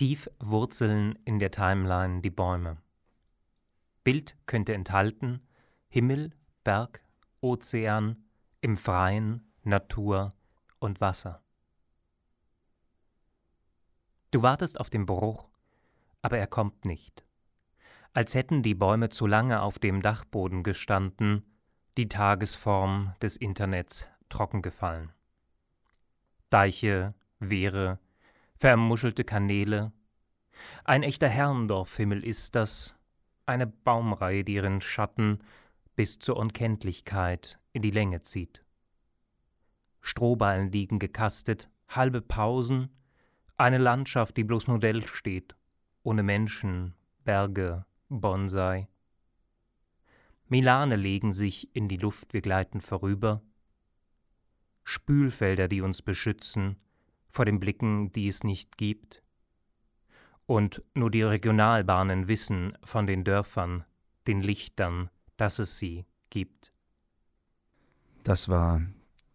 Tief wurzeln in der Timeline die Bäume. Bild könnte enthalten Himmel, Berg, Ozean, im Freien, Natur und Wasser. Du wartest auf den Bruch, aber er kommt nicht. Als hätten die Bäume zu lange auf dem Dachboden gestanden, die Tagesform des Internets trocken gefallen. Deiche, Wehre, vermuschelte Kanäle. Ein echter Herrendorfhimmel ist das, eine Baumreihe, die ihren Schatten bis zur Unkenntlichkeit in die Länge zieht. Strohballen liegen gekastet, halbe Pausen, eine Landschaft, die bloß Modell steht, ohne Menschen, Berge, Bonsai. Milane legen sich in die Luft, wir gleiten vorüber. Spülfelder, die uns beschützen, vor den Blicken, die es nicht gibt. Und nur die Regionalbahnen wissen von den Dörfern, den Lichtern, dass es sie gibt. Das war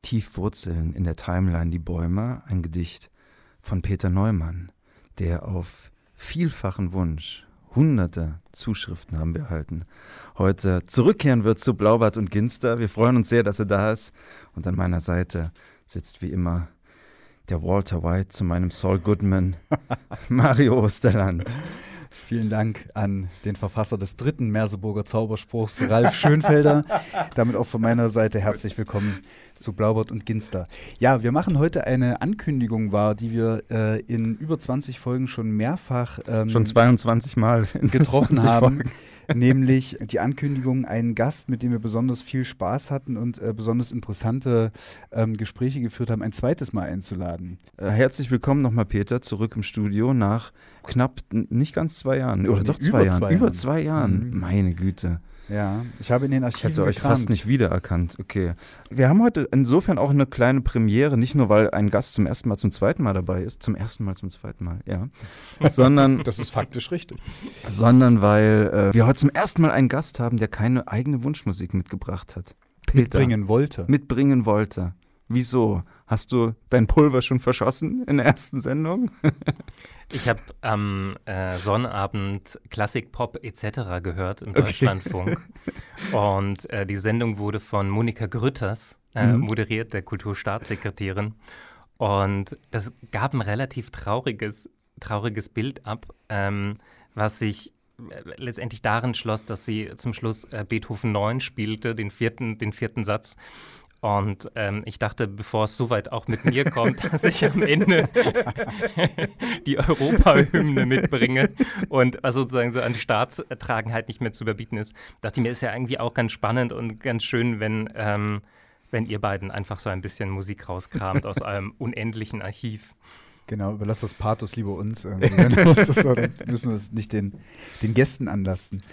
Tiefwurzeln in der Timeline Die Bäume, ein Gedicht von Peter Neumann, der auf vielfachen Wunsch, hunderte Zuschriften haben wir erhalten, heute zurückkehren wird zu Blaubart und Ginster. Wir freuen uns sehr, dass er da ist. Und an meiner Seite sitzt wie immer der Walter White zu meinem Saul Goodman, Mario Osterland. Vielen Dank an den Verfasser des dritten Merseburger Zauberspruchs, Ralf Schönfelder. Damit auch von meiner Seite herzlich willkommen zu Blaubart und Ginster. Ja, wir machen heute eine Ankündigung wahr, die wir äh, in über 20 Folgen schon mehrfach ähm, schon 22 Mal getroffen haben. Folgen nämlich die Ankündigung, einen Gast, mit dem wir besonders viel Spaß hatten und äh, besonders interessante ähm, Gespräche geführt haben, ein zweites Mal einzuladen. Äh, herzlich willkommen nochmal, Peter, zurück im Studio nach knapp nicht ganz zwei Jahren. Oder doch zwei Jahren. Zwei Über zwei Jahren. Mhm. Meine Güte. Ja, ich habe in den Archiven Ich hätte euch fast nicht wiedererkannt. Okay. Wir haben heute insofern auch eine kleine Premiere, nicht nur weil ein Gast zum ersten Mal zum zweiten Mal dabei ist, zum ersten Mal zum zweiten Mal, ja, sondern das ist faktisch richtig. Sondern weil äh, wir heute zum ersten Mal einen Gast haben, der keine eigene Wunschmusik mitgebracht hat. Peter. Mitbringen wollte. Mitbringen wollte. Wieso? Hast du dein Pulver schon verschossen in der ersten Sendung? Ich habe am äh, Sonnabend Klassikpop etc. gehört im okay. Deutschlandfunk. Und äh, die Sendung wurde von Monika Grütters äh, mhm. moderiert, der Kulturstaatssekretärin. Und das gab ein relativ trauriges, trauriges Bild ab, ähm, was sich äh, letztendlich darin schloss, dass sie zum Schluss äh, Beethoven 9 spielte, den vierten, den vierten Satz. Und ähm, ich dachte, bevor es soweit auch mit mir kommt, dass ich am Ende die Europahymne mitbringe und was sozusagen so an Staatstragen halt nicht mehr zu überbieten ist, dachte ich mir, ist ja irgendwie auch ganz spannend und ganz schön, wenn, ähm, wenn ihr beiden einfach so ein bisschen Musik rauskramt aus eurem unendlichen Archiv. Genau, überlasst das Pathos lieber uns. dann müssen wir es nicht den, den Gästen anlasten.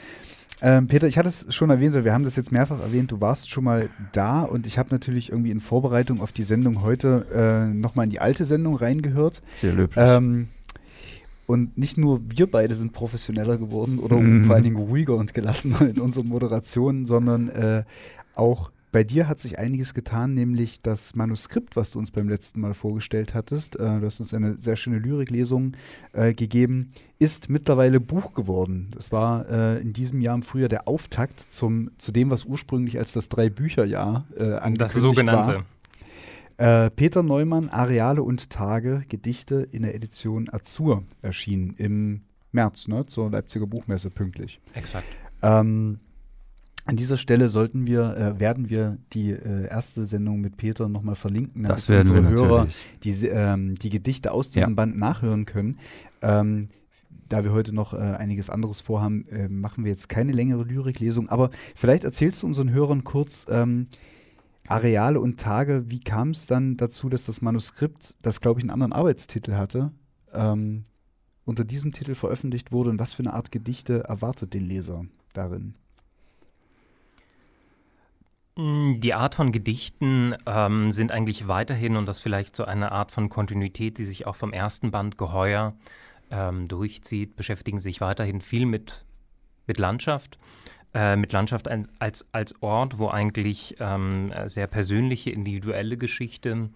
Ähm, Peter, ich hatte es schon erwähnt, wir haben das jetzt mehrfach erwähnt, du warst schon mal da und ich habe natürlich irgendwie in Vorbereitung auf die Sendung heute äh, nochmal in die alte Sendung reingehört. Sehr löblich. Ähm, und nicht nur wir beide sind professioneller geworden oder mhm. vor allen Dingen ruhiger und gelassener in unseren Moderationen, sondern äh, auch bei dir hat sich einiges getan, nämlich das Manuskript, was du uns beim letzten Mal vorgestellt hattest. Äh, du hast uns eine sehr schöne Lyriklesung äh, gegeben, ist mittlerweile Buch geworden. Das war äh, in diesem Jahr im Frühjahr der Auftakt zum, zu dem, was ursprünglich als das Drei-Bücher-Jahr äh, angekündigt das sogenannte. war. Äh, Peter Neumann, Areale und Tage, Gedichte in der Edition Azur erschienen im März, ne, zur Leipziger Buchmesse pünktlich. Exakt. Ähm, an dieser Stelle sollten wir, äh, werden wir die äh, erste Sendung mit Peter nochmal verlinken, damit unsere Hörer die, ähm, die Gedichte aus diesem ja. Band nachhören können. Ähm, da wir heute noch äh, einiges anderes vorhaben, äh, machen wir jetzt keine längere Lyriklesung. Aber vielleicht erzählst du unseren Hörern kurz ähm, Areale und Tage. Wie kam es dann dazu, dass das Manuskript, das glaube ich einen anderen Arbeitstitel hatte, ähm, unter diesem Titel veröffentlicht wurde und was für eine Art Gedichte erwartet den Leser darin? Mm, die Art von Gedichten ähm, sind eigentlich weiterhin und das vielleicht so eine Art von Kontinuität, die sich auch vom ersten Band geheuer ähm, durchzieht, beschäftigen sich weiterhin viel mit, mit Landschaft. äh, mit Landschaft als, als Ort, wo eigentlich ähm, sehr persönliche, individuelle Geschichte,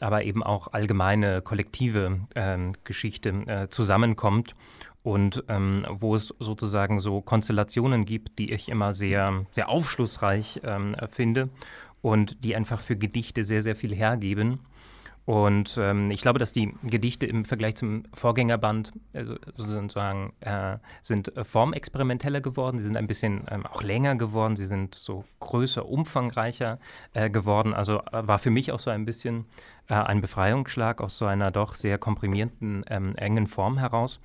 aber eben auch allgemeine, kollektive ähm, Geschichte äh, zusammenkommt und ähm, wo es sozusagen so Konstellationen gibt, die ich immer sehr, sehr aufschlussreich ähm, finde und die einfach für Gedichte sehr, sehr viel hergeben. Und ähm, ich glaube, dass die Gedichte im Vergleich zum Vorgängerband also sozusagen äh, sind formexperimenteller geworden. Sie sind ein bisschen ähm, auch länger geworden. Sie sind so größer, umfangreicher äh, geworden. Also äh, war für mich auch so ein bisschen äh, ein Befreiungsschlag aus so einer doch sehr komprimierten, ähm, engen Form heraus.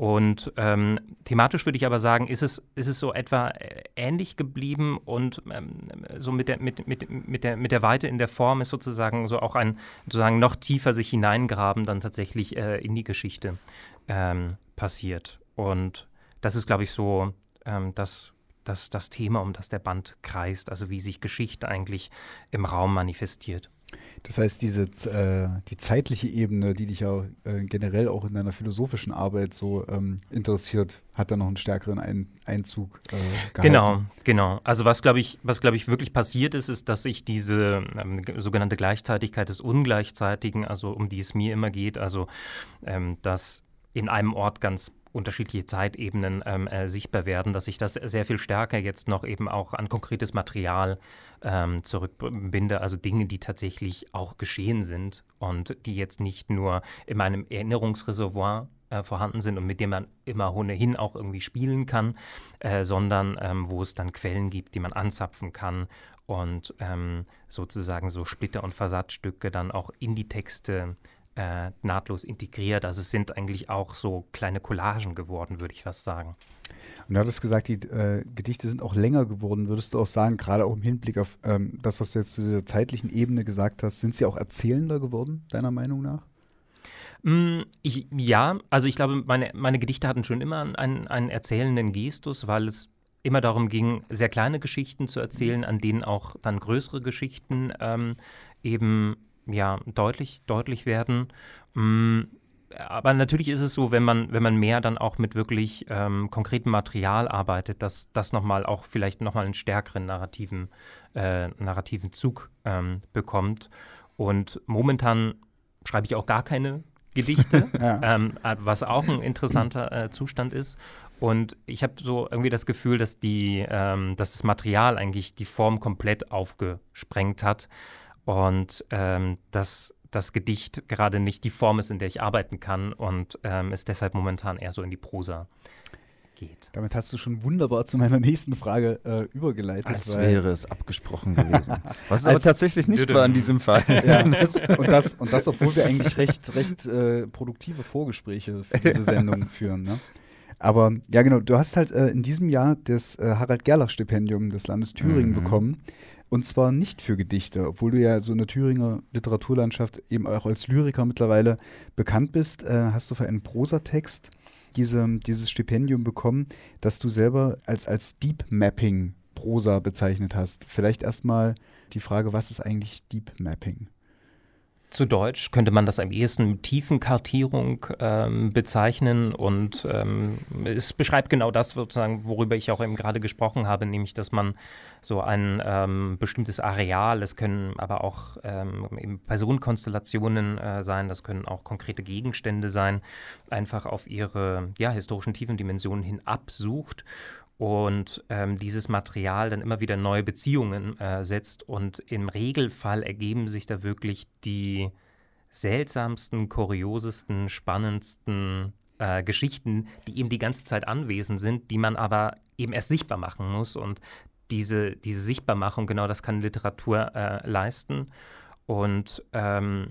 Und ähm, thematisch würde ich aber sagen, ist es, ist es so etwa äh, ähnlich geblieben und ähm, so mit der, mit, mit, mit, der, mit der Weite in der Form ist sozusagen so auch ein sozusagen noch tiefer sich hineingraben dann tatsächlich äh, in die Geschichte ähm, passiert. Und das ist, glaube ich, so ähm, das, das, das Thema, um das der Band kreist, also wie sich Geschichte eigentlich im Raum manifestiert. Das heißt, diese, äh, die zeitliche Ebene, die dich ja äh, generell auch in deiner philosophischen Arbeit so ähm, interessiert, hat da noch einen stärkeren Ein Einzug äh, gehalten. Genau, genau. Also was, glaube ich, was, ich, wirklich passiert ist, ist, dass ich diese ähm, sogenannte Gleichzeitigkeit des Ungleichzeitigen, also um die es mir immer geht, also ähm, dass in einem Ort ganz unterschiedliche Zeitebenen ähm, äh, sichtbar werden, dass ich das sehr viel stärker jetzt noch eben auch an konkretes Material ähm, zurückbinde, also Dinge, die tatsächlich auch geschehen sind und die jetzt nicht nur in meinem Erinnerungsreservoir äh, vorhanden sind und mit dem man immer ohnehin auch irgendwie spielen kann, äh, sondern ähm, wo es dann Quellen gibt, die man anzapfen kann und ähm, sozusagen so Splitter- und Versatzstücke dann auch in die Texte äh, nahtlos integriert. Also es sind eigentlich auch so kleine Collagen geworden, würde ich fast sagen. Und du hattest gesagt, die äh, Gedichte sind auch länger geworden. Würdest du auch sagen, gerade auch im Hinblick auf ähm, das, was du jetzt zu dieser zeitlichen Ebene gesagt hast, sind sie auch erzählender geworden, deiner Meinung nach? Mm, ich, ja, also ich glaube, meine, meine Gedichte hatten schon immer einen, einen erzählenden Gestus, weil es immer darum ging, sehr kleine Geschichten zu erzählen, an denen auch dann größere Geschichten ähm, eben ja, deutlich, deutlich werden. Mm, aber natürlich ist es so, wenn man, wenn man mehr dann auch mit wirklich ähm, konkretem Material arbeitet, dass das nochmal auch vielleicht nochmal einen stärkeren narrativen, äh, narrativen Zug ähm, bekommt. Und momentan schreibe ich auch gar keine Gedichte, ja. ähm, was auch ein interessanter äh, Zustand ist. Und ich habe so irgendwie das Gefühl, dass, die, ähm, dass das Material eigentlich die Form komplett aufgesprengt hat. Und ähm, dass das Gedicht gerade nicht die Form ist, in der ich arbeiten kann und ähm, es deshalb momentan eher so in die Prosa geht. Damit hast du schon wunderbar zu meiner nächsten Frage äh, übergeleitet. Als wäre es abgesprochen gewesen. Was aber tatsächlich nicht war in diesem Fall. Ja, und, das, und das, obwohl wir eigentlich recht, recht äh, produktive Vorgespräche für diese Sendung führen. Ne? Aber ja, genau, du hast halt äh, in diesem Jahr das äh, Harald-Gerlach-Stipendium des Landes Thüringen mhm. bekommen. Und zwar nicht für Gedichte, obwohl du ja so in der Thüringer Literaturlandschaft eben auch als Lyriker mittlerweile bekannt bist, äh, hast du für einen Prosatext diese, dieses Stipendium bekommen, das du selber als, als Deep Mapping Prosa bezeichnet hast. Vielleicht erstmal die Frage, was ist eigentlich Deep Mapping? Zu Deutsch könnte man das am ehesten mit Tiefenkartierung ähm, bezeichnen und ähm, es beschreibt genau das, sozusagen, worüber ich auch eben gerade gesprochen habe, nämlich, dass man so ein ähm, bestimmtes Areal, es können aber auch ähm, Personenkonstellationen äh, sein, das können auch konkrete Gegenstände sein, einfach auf ihre ja, historischen Tiefendimensionen hin absucht und ähm, dieses Material dann immer wieder neue Beziehungen äh, setzt. Und im Regelfall ergeben sich da wirklich die seltsamsten, kuriosesten, spannendsten äh, Geschichten, die eben die ganze Zeit anwesend sind, die man aber eben erst sichtbar machen muss. Und diese, diese Sichtbarmachung, genau das kann Literatur äh, leisten. Und ähm,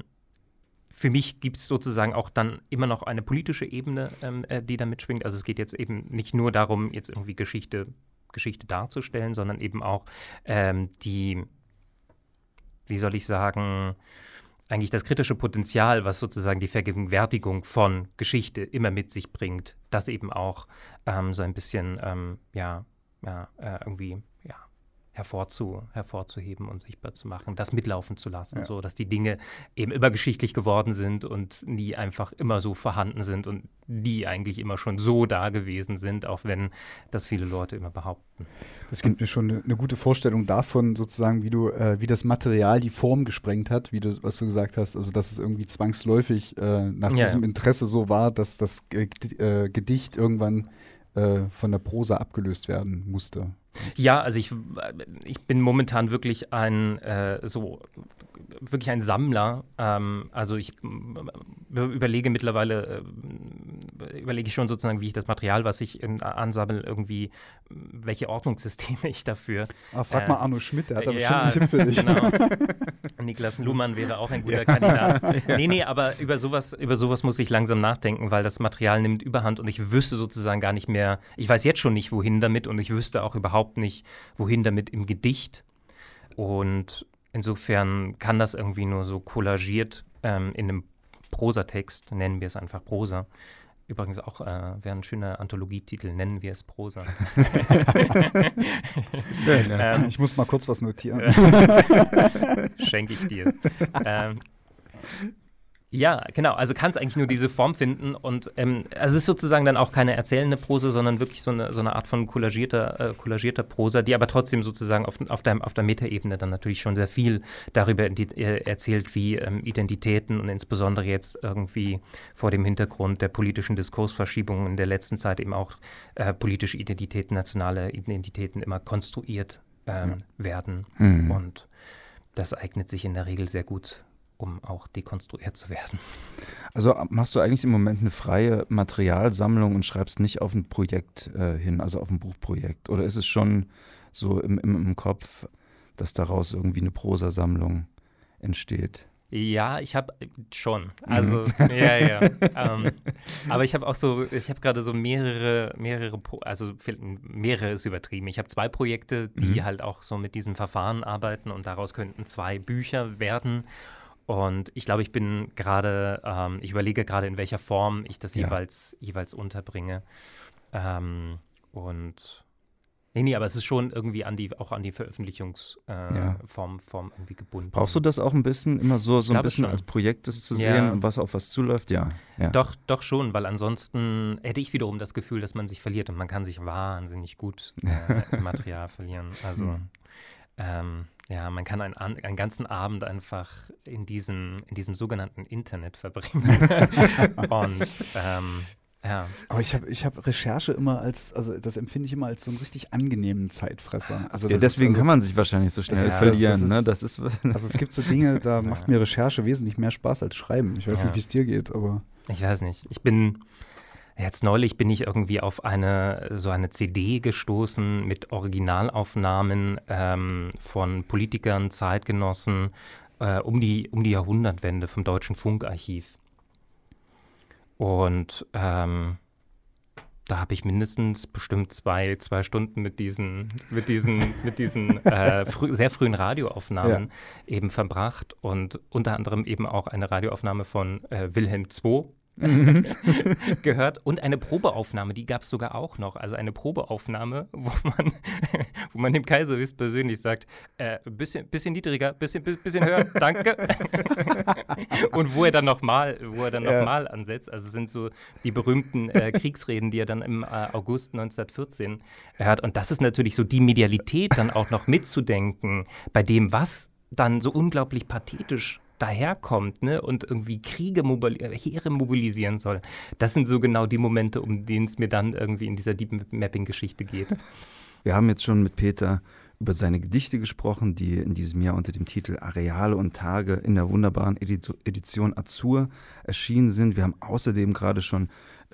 für mich gibt es sozusagen auch dann immer noch eine politische Ebene, ähm, äh, die da mitschwingt. Also es geht jetzt eben nicht nur darum, jetzt irgendwie Geschichte, Geschichte darzustellen, sondern eben auch ähm, die, wie soll ich sagen, eigentlich das kritische Potenzial, was sozusagen die Vergegenwärtigung von Geschichte immer mit sich bringt, das eben auch ähm, so ein bisschen, ähm, ja, ja, äh, irgendwie hervorzu, hervorzuheben und sichtbar zu machen, das mitlaufen zu lassen, ja. so dass die Dinge eben übergeschichtlich geworden sind und nie einfach immer so vorhanden sind und die eigentlich immer schon so da gewesen sind, auch wenn das viele Leute immer behaupten. Das gibt mir schon eine, eine gute Vorstellung davon, sozusagen, wie du, äh, wie das Material die Form gesprengt hat, wie du, was du gesagt hast, also dass es irgendwie zwangsläufig äh, nach ja, diesem ja. Interesse so war, dass das äh, Gedicht irgendwann äh, von der Prosa abgelöst werden musste. Ja, also ich, ich bin momentan wirklich ein äh, so wirklich ein Sammler. Ähm, also ich äh, überlege mittlerweile, äh, überlege ich schon sozusagen, wie ich das Material, was ich ansammle, irgendwie, welche Ordnungssysteme ich dafür. Ah, frag äh, mal Arno Schmidt, der hat da bestimmt ja, einen Tipp für dich. Genau. Niklas Luhmann wäre auch ein guter ja. Kandidat. Nee, nee, aber über sowas, über sowas muss ich langsam nachdenken, weil das Material nimmt überhand und ich wüsste sozusagen gar nicht mehr, ich weiß jetzt schon nicht, wohin damit und ich wüsste auch überhaupt nicht, wohin damit im Gedicht. Und insofern kann das irgendwie nur so kollagiert ähm, in einem Prosatext, nennen wir es einfach Prosa. Übrigens auch äh, wäre ein schöner Anthologietitel, nennen wir es Prosa. Schön, ja. ähm, ich muss mal kurz was notieren. Schenke ich dir. Ähm, ja, genau. Also kann es eigentlich nur diese Form finden und ähm, also es ist sozusagen dann auch keine erzählende Prosa, sondern wirklich so eine, so eine Art von kollagierter, äh, kollagierter Prosa, die aber trotzdem sozusagen auf, auf der, auf der Metaebene dann natürlich schon sehr viel darüber äh, erzählt, wie ähm, Identitäten und insbesondere jetzt irgendwie vor dem Hintergrund der politischen Diskursverschiebungen in der letzten Zeit eben auch äh, politische Identitäten, nationale Identitäten immer konstruiert ähm, ja. werden. Mhm. Und das eignet sich in der Regel sehr gut um auch dekonstruiert zu werden. Also machst du eigentlich im Moment eine freie Materialsammlung und schreibst nicht auf ein Projekt äh, hin, also auf ein Buchprojekt? Oder ist es schon so im, im, im Kopf, dass daraus irgendwie eine Prosasammlung entsteht? Ja, ich habe schon. Mhm. Also, mhm. ja, ja. ähm, aber ich habe auch so, ich habe gerade so mehrere, mehrere, also mehrere ist übertrieben. Ich habe zwei Projekte, die mhm. halt auch so mit diesem Verfahren arbeiten und daraus könnten zwei Bücher werden. Und ich glaube, ich bin gerade, ähm, ich überlege gerade, in welcher Form ich das ja. jeweils, jeweils unterbringe. Ähm, und nee, nee, aber es ist schon irgendwie an die, auch an die Veröffentlichungsform äh, ja. Form, Form irgendwie gebunden. Brauchst du das auch ein bisschen, immer so, so ein bisschen schon. als Projekt das zu sehen ja. und was auf was zuläuft? Ja. ja. Doch, doch schon, weil ansonsten hätte ich wiederum das Gefühl, dass man sich verliert und man kann sich wahnsinnig gut äh, im Material verlieren. Also mhm. ähm, ja, man kann einen, einen ganzen Abend einfach in diesem, in diesem sogenannten Internet verbringen. Und ähm, ja. Aber ich habe ich hab Recherche immer als, also das empfinde ich immer als so einen richtig angenehmen Zeitfresser. Also ja, deswegen also, kann man sich wahrscheinlich so schnell ja, verlieren. Das ist, ne? das ist also es gibt so Dinge, da macht mir Recherche wesentlich mehr Spaß als Schreiben. Ich weiß ja. nicht, wie es dir geht, aber. Ich weiß nicht. Ich bin, Jetzt neulich bin ich irgendwie auf eine so eine CD gestoßen mit Originalaufnahmen ähm, von Politikern, Zeitgenossen äh, um, die, um die Jahrhundertwende vom Deutschen Funkarchiv. Und ähm, da habe ich mindestens bestimmt zwei, zwei Stunden mit diesen, mit diesen, mit diesen äh, frü sehr frühen Radioaufnahmen ja. eben verbracht und unter anderem eben auch eine Radioaufnahme von äh, Wilhelm II Mhm. gehört und eine Probeaufnahme, die gab es sogar auch noch. Also eine Probeaufnahme, wo man, wo man dem Kaiser höchstpersönlich sagt, äh, bisschen, bisschen niedriger, bisschen, bisschen höher, danke. und wo er dann nochmal, wo er dann ja. nochmal ansetzt. Also sind so die berühmten äh, Kriegsreden, die er dann im äh, August 1914 hört. Und das ist natürlich so die Medialität dann auch noch mitzudenken bei dem, was dann so unglaublich pathetisch daherkommt ne, und irgendwie Kriege, mobil Heere mobilisieren soll. Das sind so genau die Momente, um denen es mir dann irgendwie in dieser Deep Mapping-Geschichte geht. Wir haben jetzt schon mit Peter über seine Gedichte gesprochen, die in diesem Jahr unter dem Titel Areale und Tage in der wunderbaren Edition Azur erschienen sind. Wir haben außerdem gerade schon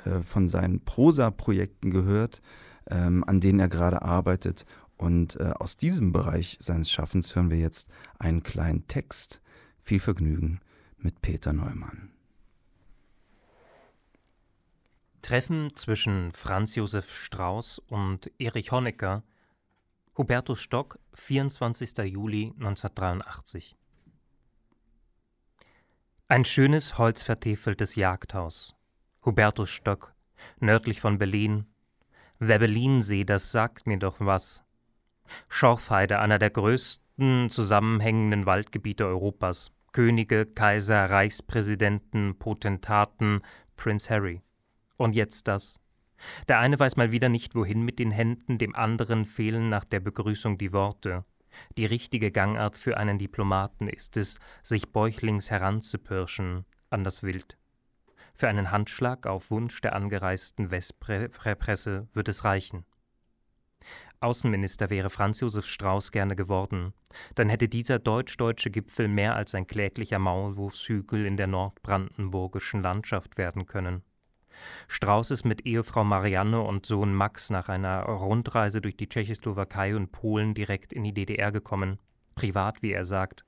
äh, von seinen Prosa-Projekten gehört, ähm, an denen er gerade arbeitet. Und äh, aus diesem Bereich seines Schaffens hören wir jetzt einen kleinen Text, viel Vergnügen mit Peter Neumann. Treffen zwischen Franz Josef Strauß und Erich Honecker, Hubertus Stock, 24. Juli 1983. Ein schönes holzvertäfeltes Jagdhaus. Hubertus Stock, nördlich von Berlin. Wer Berlin sehe, das sagt mir doch was. Schorfheide, einer der größten zusammenhängenden Waldgebiete Europas. Könige, Kaiser, Reichspräsidenten, Potentaten, Prince Harry. Und jetzt das. Der eine weiß mal wieder nicht, wohin mit den Händen, dem anderen fehlen nach der Begrüßung die Worte. Die richtige Gangart für einen Diplomaten ist es, sich bäuchlings heranzupirschen an das Wild. Für einen Handschlag auf Wunsch der angereisten Westpresse wird es reichen. Außenminister wäre Franz Josef Strauß gerne geworden, dann hätte dieser deutsch-deutsche Gipfel mehr als ein kläglicher Maulwurfshügel in der nordbrandenburgischen Landschaft werden können. Strauß ist mit Ehefrau Marianne und Sohn Max nach einer Rundreise durch die Tschechoslowakei und Polen direkt in die DDR gekommen, privat, wie er sagt.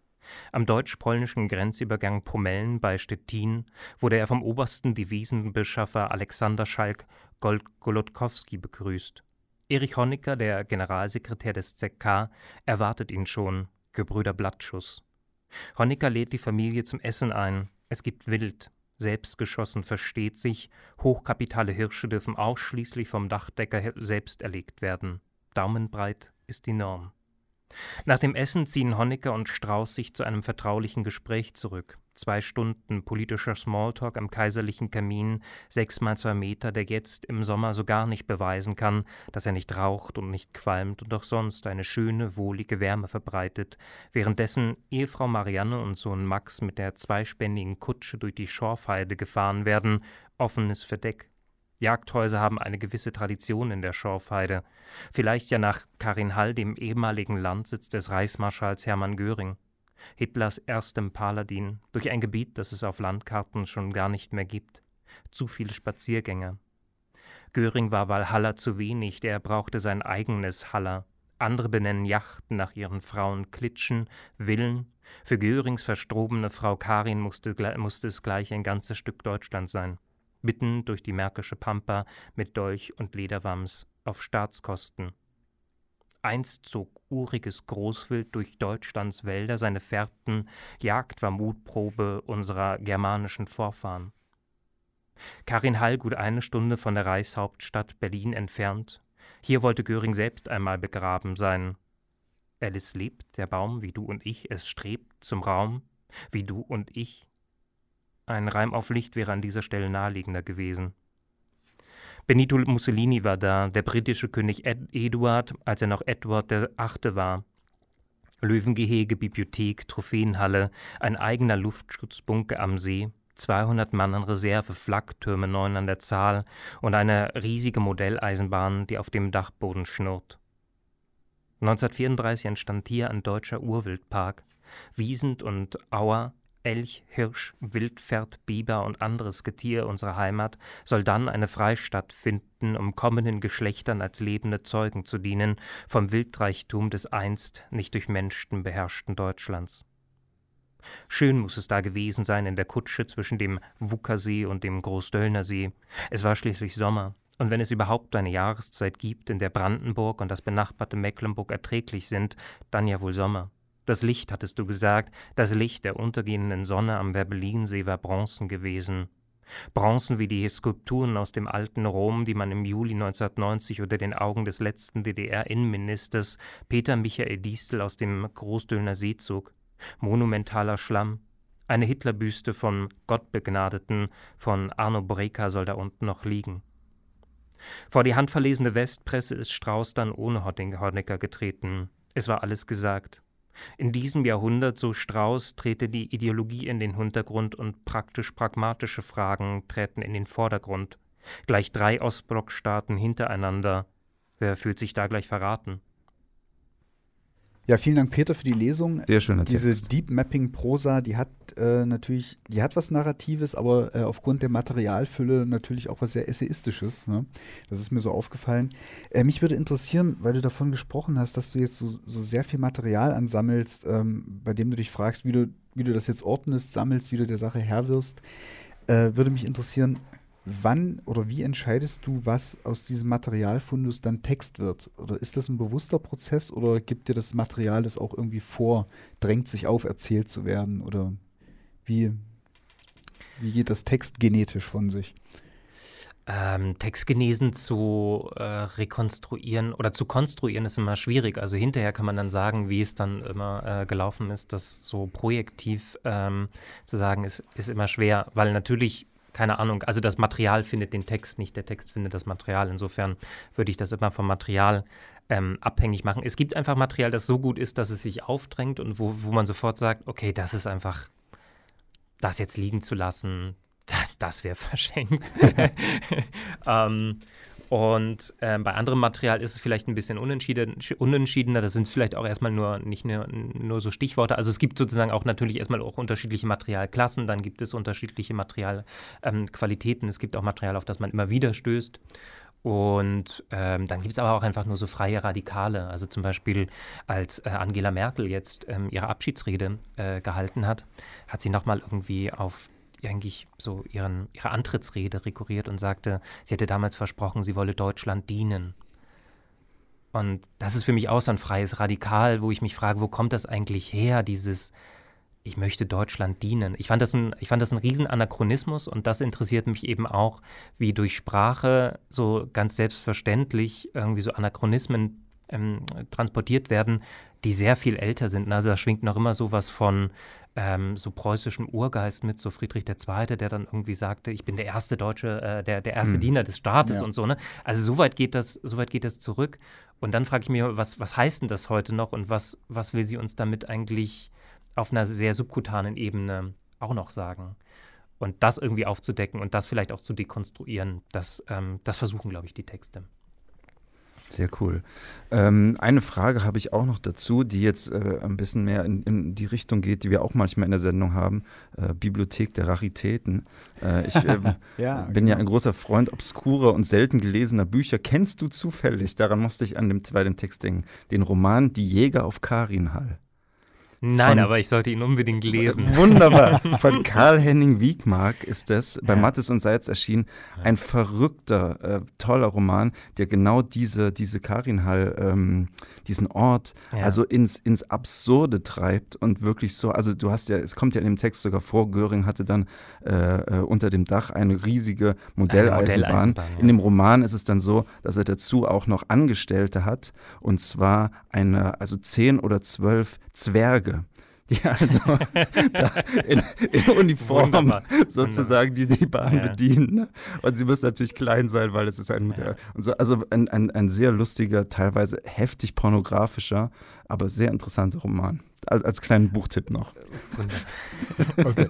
Am deutsch-polnischen Grenzübergang Pomellen bei Stettin wurde er vom obersten Devisenbeschaffer Alexander Schalk Golodkowski begrüßt. Erich Honecker, der Generalsekretär des ZK, erwartet ihn schon, Gebrüder Blattschuss. Honecker lädt die Familie zum Essen ein. Es gibt Wild, selbstgeschossen versteht sich, hochkapitale Hirsche dürfen ausschließlich vom Dachdecker selbst erlegt werden. Daumenbreit ist die Norm. Nach dem Essen ziehen Honecker und Strauß sich zu einem vertraulichen Gespräch zurück. Zwei Stunden politischer Smalltalk am kaiserlichen Kamin, sechs mal zwei Meter, der jetzt im Sommer so gar nicht beweisen kann, dass er nicht raucht und nicht qualmt und auch sonst eine schöne, wohlige Wärme verbreitet, währenddessen Ehefrau Marianne und Sohn Max mit der zweispännigen Kutsche durch die Schorfheide gefahren werden, offenes Verdeck. Jagdhäuser haben eine gewisse Tradition in der Schorfheide, vielleicht ja nach Karin Hall, dem ehemaligen Landsitz des Reichsmarschalls Hermann Göring. Hitlers erstem Paladin, durch ein Gebiet, das es auf Landkarten schon gar nicht mehr gibt. Zu viele Spaziergänger. Göring war Walhalla zu wenig, der brauchte sein eigenes Haller. Andere benennen Yachten nach ihren Frauen Klitschen, Villen. Für Görings verstrobene Frau Karin musste, musste es gleich ein ganzes Stück Deutschland sein. Mitten durch die märkische Pampa mit Dolch und Lederwams auf Staatskosten. Einst zog uriges Großwild durch Deutschlands Wälder seine Fährten, Jagd war Mutprobe unserer germanischen Vorfahren. Karin Hall gut eine Stunde von der Reichshauptstadt Berlin entfernt. Hier wollte Göring selbst einmal begraben sein. Alice lebt, der Baum, wie du und ich, es strebt zum Raum, wie du und ich. Ein Reim auf Licht wäre an dieser Stelle naheliegender gewesen. Benito Mussolini war da, der britische König Ed Eduard, als er noch Edward VIII. war. Löwengehege, Bibliothek, Trophäenhalle, ein eigener Luftschutzbunker am See, 200 Mann an Reserve, Flaktürme, neun an der Zahl und eine riesige Modelleisenbahn, die auf dem Dachboden schnurrt. 1934 entstand hier ein deutscher Urwildpark. Wiesent und Auer Elch, Hirsch, Wildpferd, Biber und anderes Getier unserer Heimat soll dann eine Freistatt finden, um kommenden Geschlechtern als lebende Zeugen zu dienen vom Wildreichtum des einst nicht durch Menschen beherrschten Deutschlands. Schön muss es da gewesen sein in der Kutsche zwischen dem Wuckersee und dem Großdöllnersee. Es war schließlich Sommer, und wenn es überhaupt eine Jahreszeit gibt, in der Brandenburg und das benachbarte Mecklenburg erträglich sind, dann ja wohl Sommer. Das Licht, hattest du gesagt, das Licht der untergehenden Sonne am Werbelinsee war Bronzen gewesen. Bronzen wie die Skulpturen aus dem alten Rom, die man im Juli 1990 unter den Augen des letzten DDR-Innenministers Peter Michael Diestel aus dem Großdöllner See zog. Monumentaler Schlamm. Eine Hitlerbüste von Gottbegnadeten von Arno Breker soll da unten noch liegen. Vor die handverlesene Westpresse ist Strauß dann ohne Honecker getreten. Es war alles gesagt. In diesem Jahrhundert, so Strauß, trete die Ideologie in den Hintergrund und praktisch-pragmatische Fragen treten in den Vordergrund. Gleich drei Ostblockstaaten hintereinander. Wer fühlt sich da gleich verraten? Ja, vielen Dank, Peter, für die Lesung. Sehr schöner Diese Text. Deep Mapping Prosa, die hat äh, natürlich, die hat was Narratives, aber äh, aufgrund der Materialfülle natürlich auch was sehr Essayistisches. Ne? Das ist mir so aufgefallen. Äh, mich würde interessieren, weil du davon gesprochen hast, dass du jetzt so, so sehr viel Material ansammelst, ähm, bei dem du dich fragst, wie du, wie du das jetzt ordnest, sammelst, wie du der Sache Herr wirst. Äh, würde mich interessieren, wann oder wie entscheidest du, was aus diesem Materialfundus dann Text wird? Oder ist das ein bewusster Prozess oder gibt dir das Material das auch irgendwie vor, drängt sich auf, erzählt zu werden? Oder wie, wie geht das Text genetisch von sich? ähm, Textgenesen zu äh, rekonstruieren oder zu konstruieren ist immer schwierig. Also hinterher kann man dann sagen, wie es dann immer äh, gelaufen ist. Das so projektiv ähm, zu sagen, ist, ist immer schwer, weil natürlich keine Ahnung, also das Material findet den Text nicht, der Text findet das Material. Insofern würde ich das immer vom Material ähm, abhängig machen. Es gibt einfach Material, das so gut ist, dass es sich aufdrängt und wo, wo man sofort sagt, okay, das ist einfach, das jetzt liegen zu lassen, das, das wäre verschenkt. ähm, und ähm, bei anderem Material ist es vielleicht ein bisschen unentschieden, unentschiedener. Das sind vielleicht auch erstmal nur nicht nur, nur so Stichworte. Also es gibt sozusagen auch natürlich erstmal auch unterschiedliche Materialklassen, dann gibt es unterschiedliche Materialqualitäten. Ähm, es gibt auch Material, auf das man immer wieder stößt. Und ähm, dann gibt es aber auch einfach nur so freie Radikale. Also zum Beispiel, als äh, Angela Merkel jetzt ähm, ihre Abschiedsrede äh, gehalten hat, hat sie nochmal irgendwie auf eigentlich so ihren, ihre Antrittsrede rekurriert und sagte, sie hätte damals versprochen, sie wolle Deutschland dienen. Und das ist für mich auch so ein freies Radikal, wo ich mich frage, wo kommt das eigentlich her, dieses ich möchte Deutschland dienen. Ich fand das ein, ich fand das ein Riesenanachronismus und das interessiert mich eben auch, wie durch Sprache so ganz selbstverständlich irgendwie so Anachronismen ähm, transportiert werden, die sehr viel älter sind. Also da schwingt noch immer sowas von ähm, so preußischen Urgeist mit, so Friedrich II., der dann irgendwie sagte, ich bin der erste Deutsche, äh, der, der erste hm. Diener des Staates ja. und so. Ne? Also so weit geht das, so weit geht das zurück. Und dann frage ich mich, was, was heißt denn das heute noch und was, was will sie uns damit eigentlich auf einer sehr subkutanen Ebene auch noch sagen? Und das irgendwie aufzudecken und das vielleicht auch zu dekonstruieren, das, ähm, das versuchen, glaube ich, die Texte. Sehr cool. Ähm, eine Frage habe ich auch noch dazu, die jetzt äh, ein bisschen mehr in, in, die Richtung geht, die wir auch manchmal in der Sendung haben: äh, Bibliothek der Raritäten. Äh, ich äh, ja, bin genau. ja ein großer Freund obskurer und selten gelesener Bücher. Kennst du zufällig, daran musste ich an dem, bei dem Text denken, den Roman Die Jäger auf Karinhall? Nein, von, aber ich sollte ihn unbedingt lesen. Wunderbar. Von Karl-Henning Wiegmark ist das bei ja. Mattes und Seitz erschienen. Ein verrückter, äh, toller Roman, der genau diese, diese Karinhall, ähm, diesen Ort, ja. also ins, ins Absurde treibt und wirklich so, also du hast ja, es kommt ja in dem Text sogar vor, Göring hatte dann äh, äh unter dem Dach eine riesige Modelleisenbahn. Eine Modelleisenbahn ja. In dem Roman ist es dann so, dass er dazu auch noch Angestellte hat und zwar eine, also zehn oder zwölf Zwerge, die also in, in, Uniform Wunderbar. sozusagen die, die Bahn ja. bedienen. Ne? Und sie müssen natürlich klein sein, weil es ist ein ja. so, also ein, ein, ein sehr lustiger, teilweise heftig pornografischer, aber sehr interessanter Roman. Als, als kleinen Buchtipp noch. okay.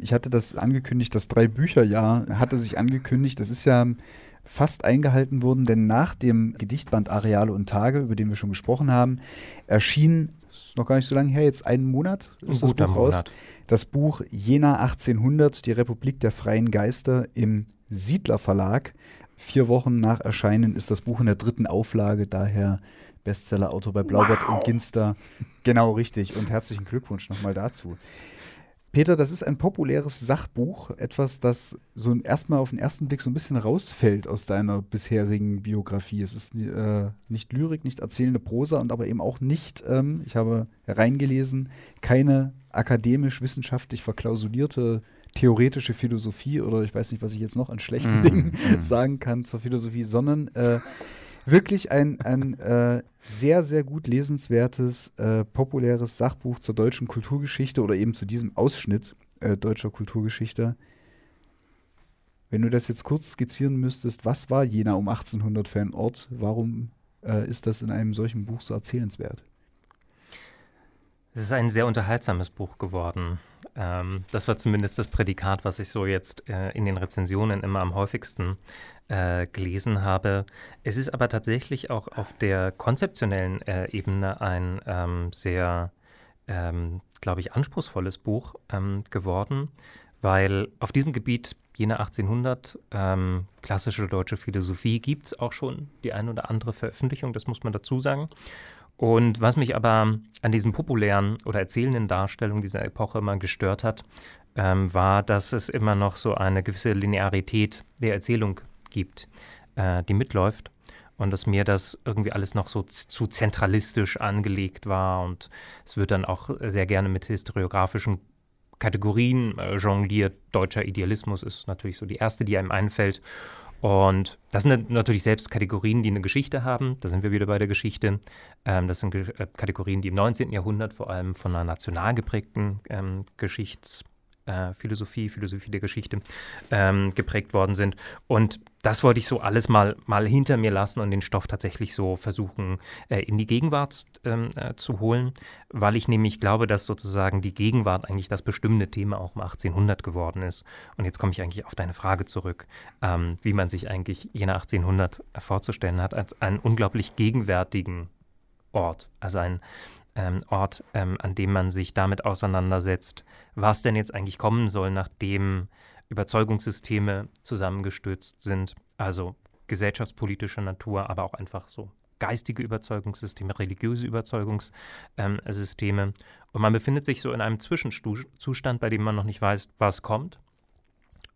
Ich hatte das angekündigt, das Drei-Bücher-Jahr hatte sich angekündigt. Das ist ja fast eingehalten worden, denn nach dem Gedichtband Areale und Tage, über den wir schon gesprochen haben, erschien, ist noch gar nicht so lange her, jetzt einen Monat ist Ein das Buch raus, das Buch Jena 1800, die Republik der freien Geister im Siedler Verlag. Vier Wochen nach Erscheinen ist das Buch in der dritten Auflage, daher Bestsellerautor bei Blaubart wow. und Ginster. Genau richtig und herzlichen Glückwunsch nochmal dazu. Peter, das ist ein populäres Sachbuch, etwas, das so erstmal auf den ersten Blick so ein bisschen rausfällt aus deiner bisherigen Biografie. Es ist äh, nicht Lyrik, nicht erzählende Prosa und aber eben auch nicht, ähm, ich habe reingelesen, keine akademisch-wissenschaftlich verklausulierte theoretische Philosophie oder ich weiß nicht, was ich jetzt noch an schlechten mm, Dingen mm. sagen kann zur Philosophie, sondern äh, wirklich ein, ein äh, sehr, sehr gut lesenswertes, äh, populäres Sachbuch zur deutschen Kulturgeschichte oder eben zu diesem Ausschnitt äh, deutscher Kulturgeschichte. Wenn du das jetzt kurz skizzieren müsstest, was war Jena um 1800 für ein Ort? Warum äh, ist das in einem solchen Buch so erzählenswert? Es ist ein sehr unterhaltsames Buch geworden. Ähm, das war zumindest das Prädikat, was ich so jetzt äh, in den Rezensionen immer am häufigsten äh, gelesen habe. Es ist aber tatsächlich auch auf der konzeptionellen äh, Ebene ein ähm, sehr, ähm, glaube ich, anspruchsvolles Buch ähm, geworden, weil auf diesem Gebiet jene 1800 ähm, klassische deutsche Philosophie gibt es auch schon die ein oder andere Veröffentlichung, das muss man dazu sagen. Und was mich aber an diesen populären oder erzählenden Darstellungen dieser Epoche immer gestört hat, ähm, war, dass es immer noch so eine gewisse Linearität der Erzählung gibt, äh, die mitläuft. Und dass mir das irgendwie alles noch so zu zentralistisch angelegt war. Und es wird dann auch sehr gerne mit historiografischen Kategorien äh, jongliert. Deutscher Idealismus ist natürlich so die erste, die einem einfällt. Und das sind natürlich selbst Kategorien, die eine Geschichte haben. Da sind wir wieder bei der Geschichte. Ähm, das sind äh, Kategorien, die im 19. Jahrhundert vor allem von einer national geprägten ähm, Geschichts- äh, Philosophie, Philosophie der Geschichte ähm, geprägt worden sind. Und das wollte ich so alles mal, mal hinter mir lassen und den Stoff tatsächlich so versuchen äh, in die Gegenwart ähm, äh, zu holen, weil ich nämlich glaube, dass sozusagen die Gegenwart eigentlich das bestimmende Thema auch um 1800 geworden ist. Und jetzt komme ich eigentlich auf deine Frage zurück, ähm, wie man sich eigentlich Jena 1800 vorzustellen hat, als einen unglaublich gegenwärtigen Ort, also ein ähm, Ort, ähm, an dem man sich damit auseinandersetzt, was denn jetzt eigentlich kommen soll, nachdem Überzeugungssysteme zusammengestürzt sind, also gesellschaftspolitischer Natur, aber auch einfach so geistige Überzeugungssysteme, religiöse Überzeugungssysteme. Und man befindet sich so in einem Zwischenzustand, bei dem man noch nicht weiß, was kommt.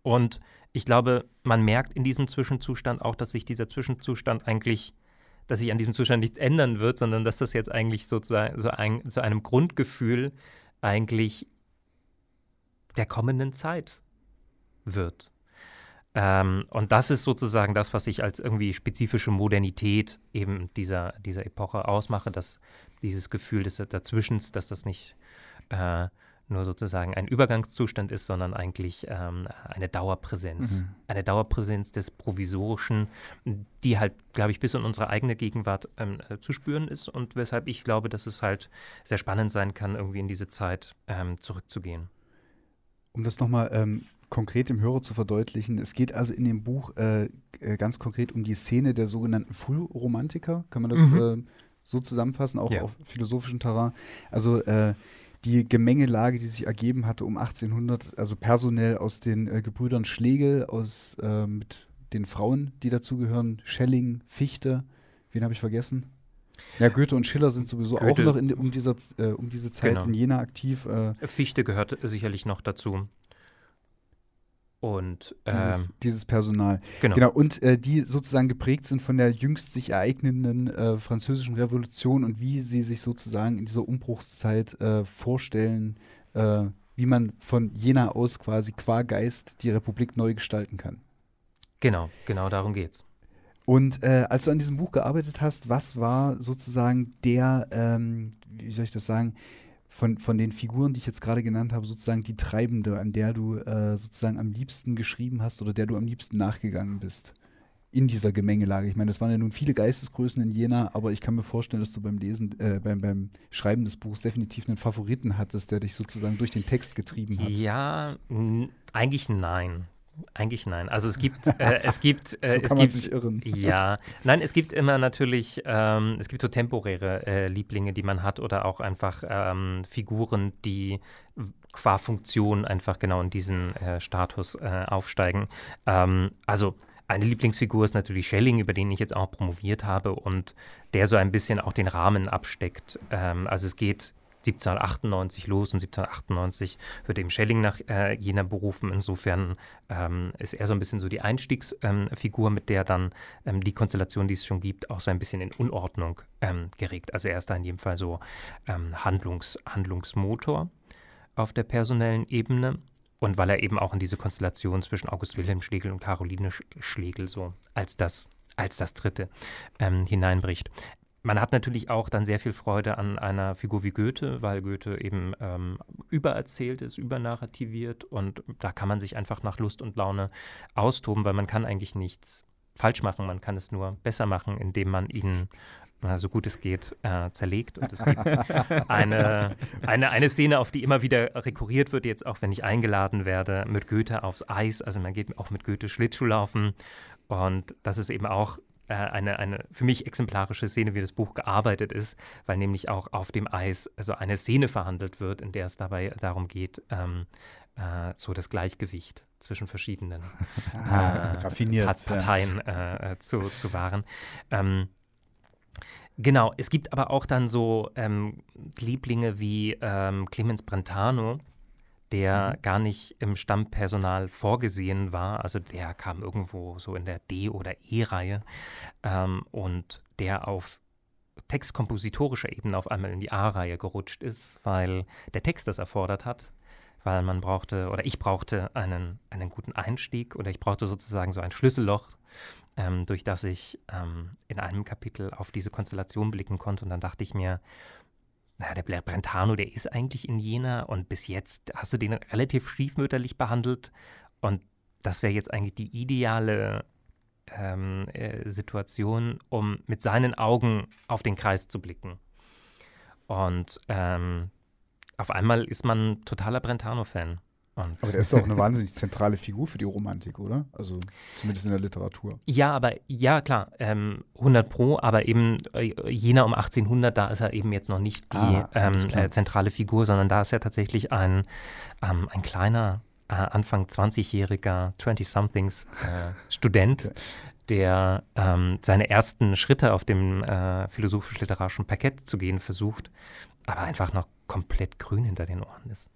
Und ich glaube, man merkt in diesem Zwischenzustand auch, dass sich dieser Zwischenzustand eigentlich dass sich an diesem Zustand nichts ändern wird, sondern dass das jetzt eigentlich sozusagen so ein, zu einem Grundgefühl eigentlich der kommenden Zeit wird. Ähm, und das ist sozusagen das, was ich als irgendwie spezifische Modernität eben dieser, dieser Epoche ausmache, dass dieses Gefühl des Dazwischens, dass das nicht äh, nur sozusagen ein Übergangszustand ist, sondern eigentlich ähm, eine Dauerpräsenz. Mhm. Eine Dauerpräsenz des Provisorischen, die halt, glaube ich, bis in unsere eigene Gegenwart ähm, äh, zu spüren ist und weshalb ich glaube, dass es halt sehr spannend sein kann, irgendwie in diese Zeit ähm, zurückzugehen. Um das nochmal ähm, konkret dem Hörer zu verdeutlichen, es geht also in dem Buch äh, äh ganz konkret um die Szene der sogenannten Frühromantiker, kann man das mhm. äh, so zusammenfassen, auch ja. auf philosophischem Terrain. Also äh, die Gemengelage, die sich ergeben hatte um 1800, also personell aus den äh, Gebrüdern Schlegel, aus äh, mit den Frauen, die dazugehören, Schelling, Fichte, wen habe ich vergessen? Ja, Goethe und Schiller sind sowieso Goethe. auch noch in, um, dieser, äh, um diese Zeit genau. in Jena aktiv. Äh. Fichte gehört sicherlich noch dazu und ähm, dieses, dieses, Personal. Genau. genau. Und äh, die sozusagen geprägt sind von der jüngst sich ereignenden äh, französischen Revolution und wie sie sich sozusagen in dieser Umbruchszeit äh, vorstellen, äh, wie man von Jena aus quasi qua Geist die Republik neu gestalten kann. Genau, genau darum geht's. Und äh, als du an diesem Buch gearbeitet hast, was war sozusagen der, ähm, wie soll ich das sagen, von, von den Figuren, die ich jetzt gerade genannt habe, sozusagen die treibende, an der du äh, sozusagen am liebsten geschrieben hast oder der du am liebsten nachgegangen bist in dieser Gemengelage. Ich meine, das waren ja nun viele Geistesgrößen in Jena, aber ich kann mir vorstellen, dass du beim Lesen, äh, beim, beim Schreiben des Buchs definitiv einen Favoriten hattest, der dich sozusagen durch den Text getrieben hat. Ja, eigentlich nein. Eigentlich nein. Also es gibt, äh, es gibt, äh, so es kann gibt, sich irren. Ja, nein, es gibt immer natürlich, ähm, es gibt so temporäre äh, Lieblinge, die man hat oder auch einfach ähm, Figuren, die qua Funktion einfach genau in diesen äh, Status äh, aufsteigen. Ähm, also eine Lieblingsfigur ist natürlich Schelling, über den ich jetzt auch promoviert habe und der so ein bisschen auch den Rahmen absteckt. Ähm, also es geht 1798 los und 1798 wird eben Schelling nach äh, Jena berufen. Insofern ähm, ist er so ein bisschen so die Einstiegsfigur, ähm, mit der dann ähm, die Konstellation, die es schon gibt, auch so ein bisschen in Unordnung ähm, geregt. Also er ist da in jedem Fall so ähm, Handlungs Handlungsmotor auf der personellen Ebene. Und weil er eben auch in diese Konstellation zwischen August Wilhelm Schlegel und Caroline Schlegel so als das als das dritte ähm, hineinbricht man hat natürlich auch dann sehr viel Freude an einer Figur wie Goethe, weil Goethe eben ähm, übererzählt ist, übernarrativiert und da kann man sich einfach nach Lust und Laune austoben, weil man kann eigentlich nichts falsch machen, man kann es nur besser machen, indem man ihn so gut es geht, äh, zerlegt. Und es gibt eine, eine, eine Szene, auf die immer wieder rekurriert wird, jetzt auch wenn ich eingeladen werde, mit Goethe aufs Eis. Also man geht auch mit Goethe Schlittschuhlaufen. Und das ist eben auch äh, eine, eine für mich exemplarische Szene, wie das Buch gearbeitet ist, weil nämlich auch auf dem Eis also eine Szene verhandelt wird, in der es dabei darum geht, ähm, äh, so das Gleichgewicht zwischen verschiedenen ah, äh, Part Parteien ja. Äh, äh, zu, zu wahren. Ähm, Genau, es gibt aber auch dann so ähm, Lieblinge wie ähm, Clemens Brentano, der mhm. gar nicht im Stammpersonal vorgesehen war. Also der kam irgendwo so in der D- oder E-Reihe ähm, und der auf textkompositorischer Ebene auf einmal in die A-Reihe gerutscht ist, weil der Text das erfordert hat, weil man brauchte oder ich brauchte einen, einen guten Einstieg oder ich brauchte sozusagen so ein Schlüsselloch, ähm, durch das ich ähm, in einem Kapitel auf diese Konstellation blicken konnte. Und dann dachte ich mir, naja, der Brentano, der ist eigentlich in Jena und bis jetzt hast du den relativ stiefmütterlich behandelt. Und das wäre jetzt eigentlich die ideale ähm, äh, Situation, um mit seinen Augen auf den Kreis zu blicken. Und ähm, auf einmal ist man totaler Brentano-Fan. Aber der ist doch eine wahnsinnig zentrale Figur für die Romantik, oder? Also zumindest in der Literatur. Ja, aber ja, klar, ähm, 100 Pro, aber eben äh, jener um 1800, da ist er eben jetzt noch nicht die ah, ähm, äh, zentrale Figur, sondern da ist er tatsächlich ein, ähm, ein kleiner, äh, Anfang 20-jähriger, 20-somethings äh, Student, okay. der ähm, seine ersten Schritte auf dem äh, philosophisch-literarischen Parkett zu gehen versucht, aber einfach noch komplett grün hinter den Ohren ist.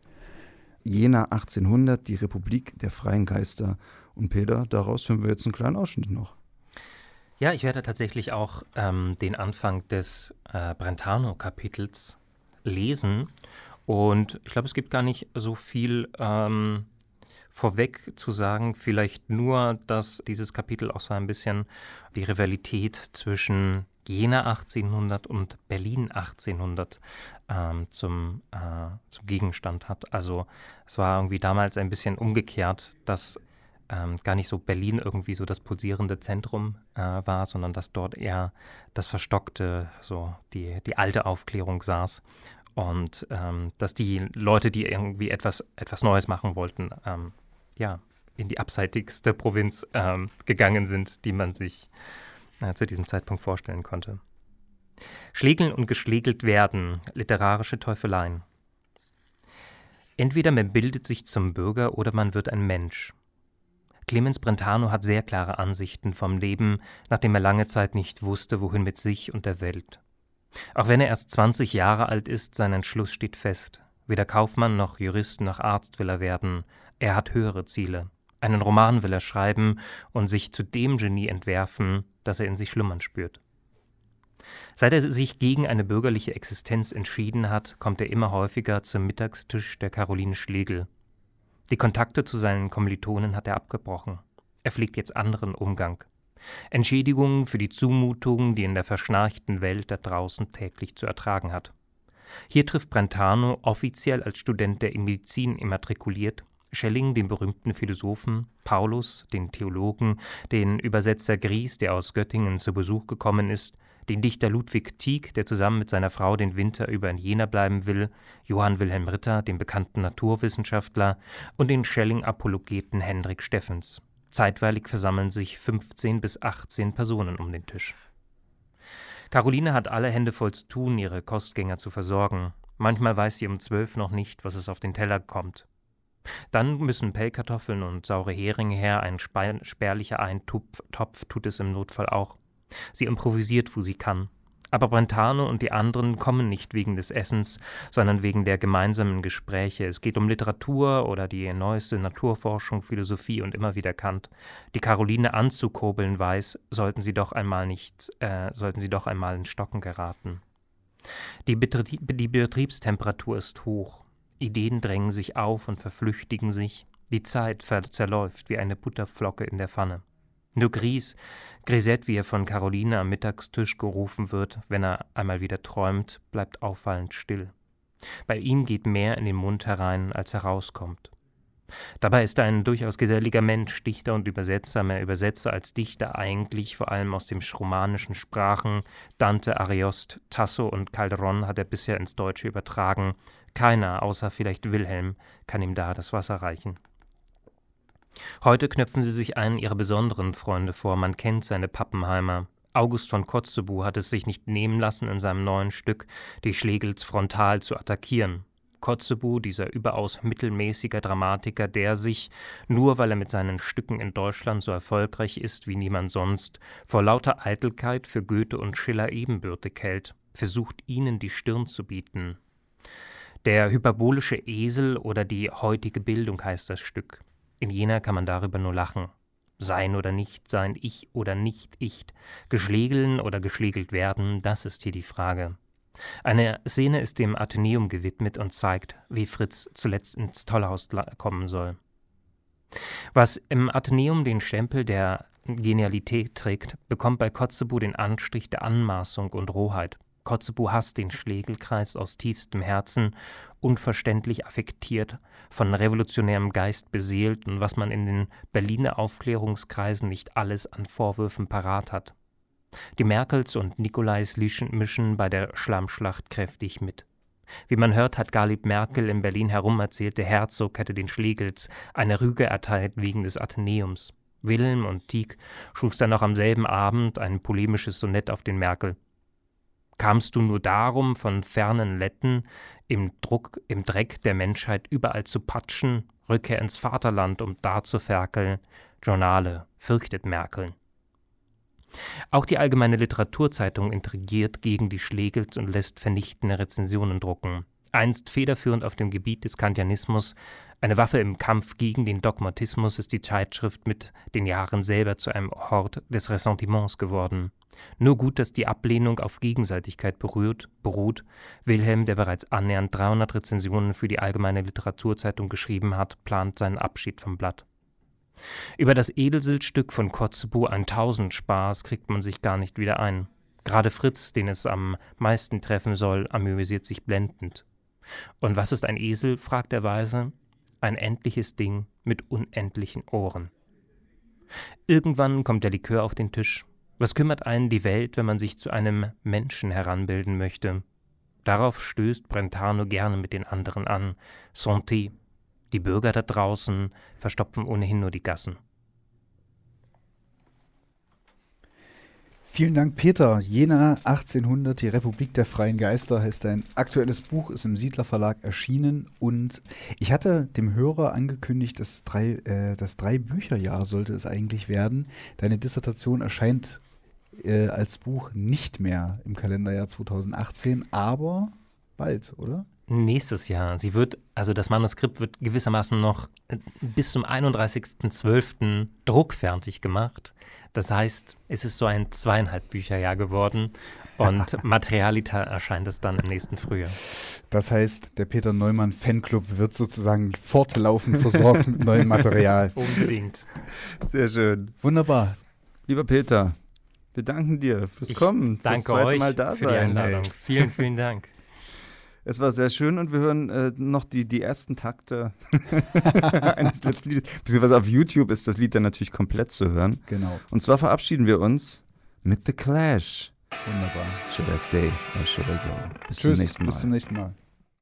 Jena 1800, die Republik der freien Geister. Und Peter, daraus hören wir jetzt einen kleinen Ausschnitt noch. Ja, ich werde tatsächlich auch ähm, den Anfang des äh, Brentano-Kapitels lesen. Und ich glaube, es gibt gar nicht so viel ähm, vorweg zu sagen. Vielleicht nur, dass dieses Kapitel auch so ein bisschen die Rivalität zwischen Jena 1800 und Berlin 1800 ähm, zum, äh, zum Gegenstand hat. Also es war irgendwie damals ein bisschen umgekehrt, dass ähm, gar nicht so Berlin irgendwie so das pulsierende Zentrum äh, war, sondern dass dort eher das Verstockte, so die, die alte Aufklärung saß. Und ähm, dass die Leute, die irgendwie etwas, etwas Neues machen wollten, ähm, ja, in die abseitigste Provinz ähm, gegangen sind, die man sich äh, zu diesem Zeitpunkt vorstellen konnte. Schlägeln und geschlägelt werden, literarische Teufeleien. Entweder man bildet sich zum Bürger oder man wird ein Mensch. Clemens Brentano hat sehr klare Ansichten vom Leben, nachdem er lange Zeit nicht wusste, wohin mit sich und der Welt. Auch wenn er erst 20 Jahre alt ist, sein Entschluss steht fest. Weder Kaufmann noch Jurist noch Arzt will er werden. Er hat höhere Ziele. Einen Roman will er schreiben und sich zu dem Genie entwerfen, das er in sich schlummern spürt. Seit er sich gegen eine bürgerliche Existenz entschieden hat, kommt er immer häufiger zum Mittagstisch der Caroline Schlegel. Die Kontakte zu seinen Kommilitonen hat er abgebrochen. Er pflegt jetzt anderen Umgang. Entschädigungen für die Zumutungen, die in der verschnarchten Welt da draußen täglich zu ertragen hat. Hier trifft Brentano, offiziell als Student der Medizin immatrikuliert, Schelling, den berühmten Philosophen, Paulus, den Theologen, den Übersetzer Gries, der aus Göttingen zu Besuch gekommen ist, den Dichter Ludwig Tieck, der zusammen mit seiner Frau den Winter über in Jena bleiben will, Johann Wilhelm Ritter, den bekannten Naturwissenschaftler, und den Schelling-Apologeten Hendrik Steffens. Zeitweilig versammeln sich 15 bis 18 Personen um den Tisch. Caroline hat alle Hände voll zu tun, ihre Kostgänger zu versorgen. Manchmal weiß sie um zwölf noch nicht, was es auf den Teller kommt. Dann müssen Pellkartoffeln und saure Heringe her, ein spärlicher Eintopf Topf tut es im Notfall auch. Sie improvisiert, wo sie kann. Aber Brentano und die anderen kommen nicht wegen des Essens, sondern wegen der gemeinsamen Gespräche. Es geht um Literatur oder die neueste Naturforschung, Philosophie und immer wieder Kant. Die Caroline anzukurbeln weiß, sollten sie doch einmal nicht, äh, sollten sie doch einmal in Stocken geraten. Die, Betrieb, die Betriebstemperatur ist hoch. Ideen drängen sich auf und verflüchtigen sich. Die Zeit zerläuft wie eine Butterflocke in der Pfanne. Nur Gries, Grisette, wie er von Caroline am Mittagstisch gerufen wird, wenn er einmal wieder träumt, bleibt auffallend still. Bei ihm geht mehr in den Mund herein, als herauskommt. Dabei ist er ein durchaus geselliger Mensch, Dichter und Übersetzer, mehr Übersetzer als Dichter eigentlich, vor allem aus den romanischen Sprachen. Dante, Ariost, Tasso und Calderon hat er bisher ins Deutsche übertragen. Keiner, außer vielleicht Wilhelm, kann ihm da das Wasser reichen. Heute knöpfen sie sich einen ihrer besonderen Freunde vor, man kennt seine Pappenheimer. August von Kotzebue hat es sich nicht nehmen lassen, in seinem neuen Stück die Schlegels frontal zu attackieren. Kotzebue, dieser überaus mittelmäßiger Dramatiker, der sich, nur weil er mit seinen Stücken in Deutschland so erfolgreich ist wie niemand sonst, vor lauter Eitelkeit für Goethe und Schiller ebenbürtig hält, versucht ihnen die Stirn zu bieten. Der hyperbolische Esel oder die heutige Bildung heißt das Stück. In Jena kann man darüber nur lachen. Sein oder nicht sein, ich oder nicht ich, geschlegeln oder geschlegelt werden, das ist hier die Frage. Eine Szene ist dem Athenäum gewidmet und zeigt, wie Fritz zuletzt ins Tollhaus kommen soll. Was im Athenäum den Stempel der Genialität trägt, bekommt bei Kotzebue den Anstrich der Anmaßung und Rohheit. Kotzebue hasst den Schlegelkreis aus tiefstem Herzen, unverständlich affektiert, von revolutionärem Geist beseelt und was man in den Berliner Aufklärungskreisen nicht alles an Vorwürfen parat hat. Die Merkels und Nikolais mischen bei der Schlammschlacht kräftig mit. Wie man hört, hat Galib Merkel in Berlin herum erzählt, der Herzog hätte den Schlegels eine Rüge erteilt wegen des Athenäums. Wilhelm und Tieck schuf dann noch am selben Abend ein polemisches Sonett auf den Merkel. Kamst du nur darum, von fernen Letten im Druck, im Dreck der Menschheit überall zu patschen, Rückkehr ins Vaterland, um da zu ferkeln, Journale, fürchtet Merkel. Auch die Allgemeine Literaturzeitung intrigiert gegen die Schlegels und lässt vernichtende Rezensionen drucken. Einst federführend auf dem Gebiet des Kantianismus, eine Waffe im Kampf gegen den Dogmatismus, ist die Zeitschrift mit den Jahren selber zu einem Hort des Ressentiments geworden. Nur gut, dass die Ablehnung auf Gegenseitigkeit berührt, beruht. Wilhelm, der bereits annähernd 300 Rezensionen für die Allgemeine Literaturzeitung geschrieben hat, plant seinen Abschied vom Blatt. Über das Edelsiltstück von Kotzebue ein Tausendspaß kriegt man sich gar nicht wieder ein. Gerade Fritz, den es am meisten treffen soll, amüsiert sich blendend. Und was ist ein Esel? fragt der Weise. Ein endliches Ding mit unendlichen Ohren. Irgendwann kommt der Likör auf den Tisch. Was kümmert einen die Welt, wenn man sich zu einem Menschen heranbilden möchte? Darauf stößt Brentano gerne mit den anderen an. Santé. Die Bürger da draußen verstopfen ohnehin nur die Gassen. Vielen Dank, Peter. Jena 1800, die Republik der freien Geister heißt ein aktuelles Buch, ist im Siedler Verlag erschienen und ich hatte dem Hörer angekündigt, dass drei, äh, das Drei-Bücher-Jahr sollte es eigentlich werden. Deine Dissertation erscheint äh, als Buch nicht mehr im Kalenderjahr 2018, aber bald, oder? Nächstes Jahr. Sie wird, also das Manuskript wird gewissermaßen noch äh, bis zum 31.12. druckfertig gemacht. Das heißt, es ist so ein zweieinhalb Bücherjahr geworden und Materialita erscheint es dann im nächsten Frühjahr. Das heißt, der Peter Neumann Fanclub wird sozusagen fortlaufend versorgt mit neuem Material. Unbedingt. Sehr schön. Wunderbar. Lieber Peter, wir danken dir fürs Ich Kommen, Danke fürs zweite euch Mal da für die sein. Einladung. ey. Vielen, vielen Dank. Es war sehr schön und wir hören äh, noch die, die ersten Takte eines letzten Liedes. Beziehungsweise auf YouTube ist das Lied dann natürlich komplett zu hören. Genau. Und zwar verabschieden wir uns mit The Clash. Wunderbar. Should I stay or should I go? Bis Tschüss. zum nächsten Mal. Bis zum nächsten Mal.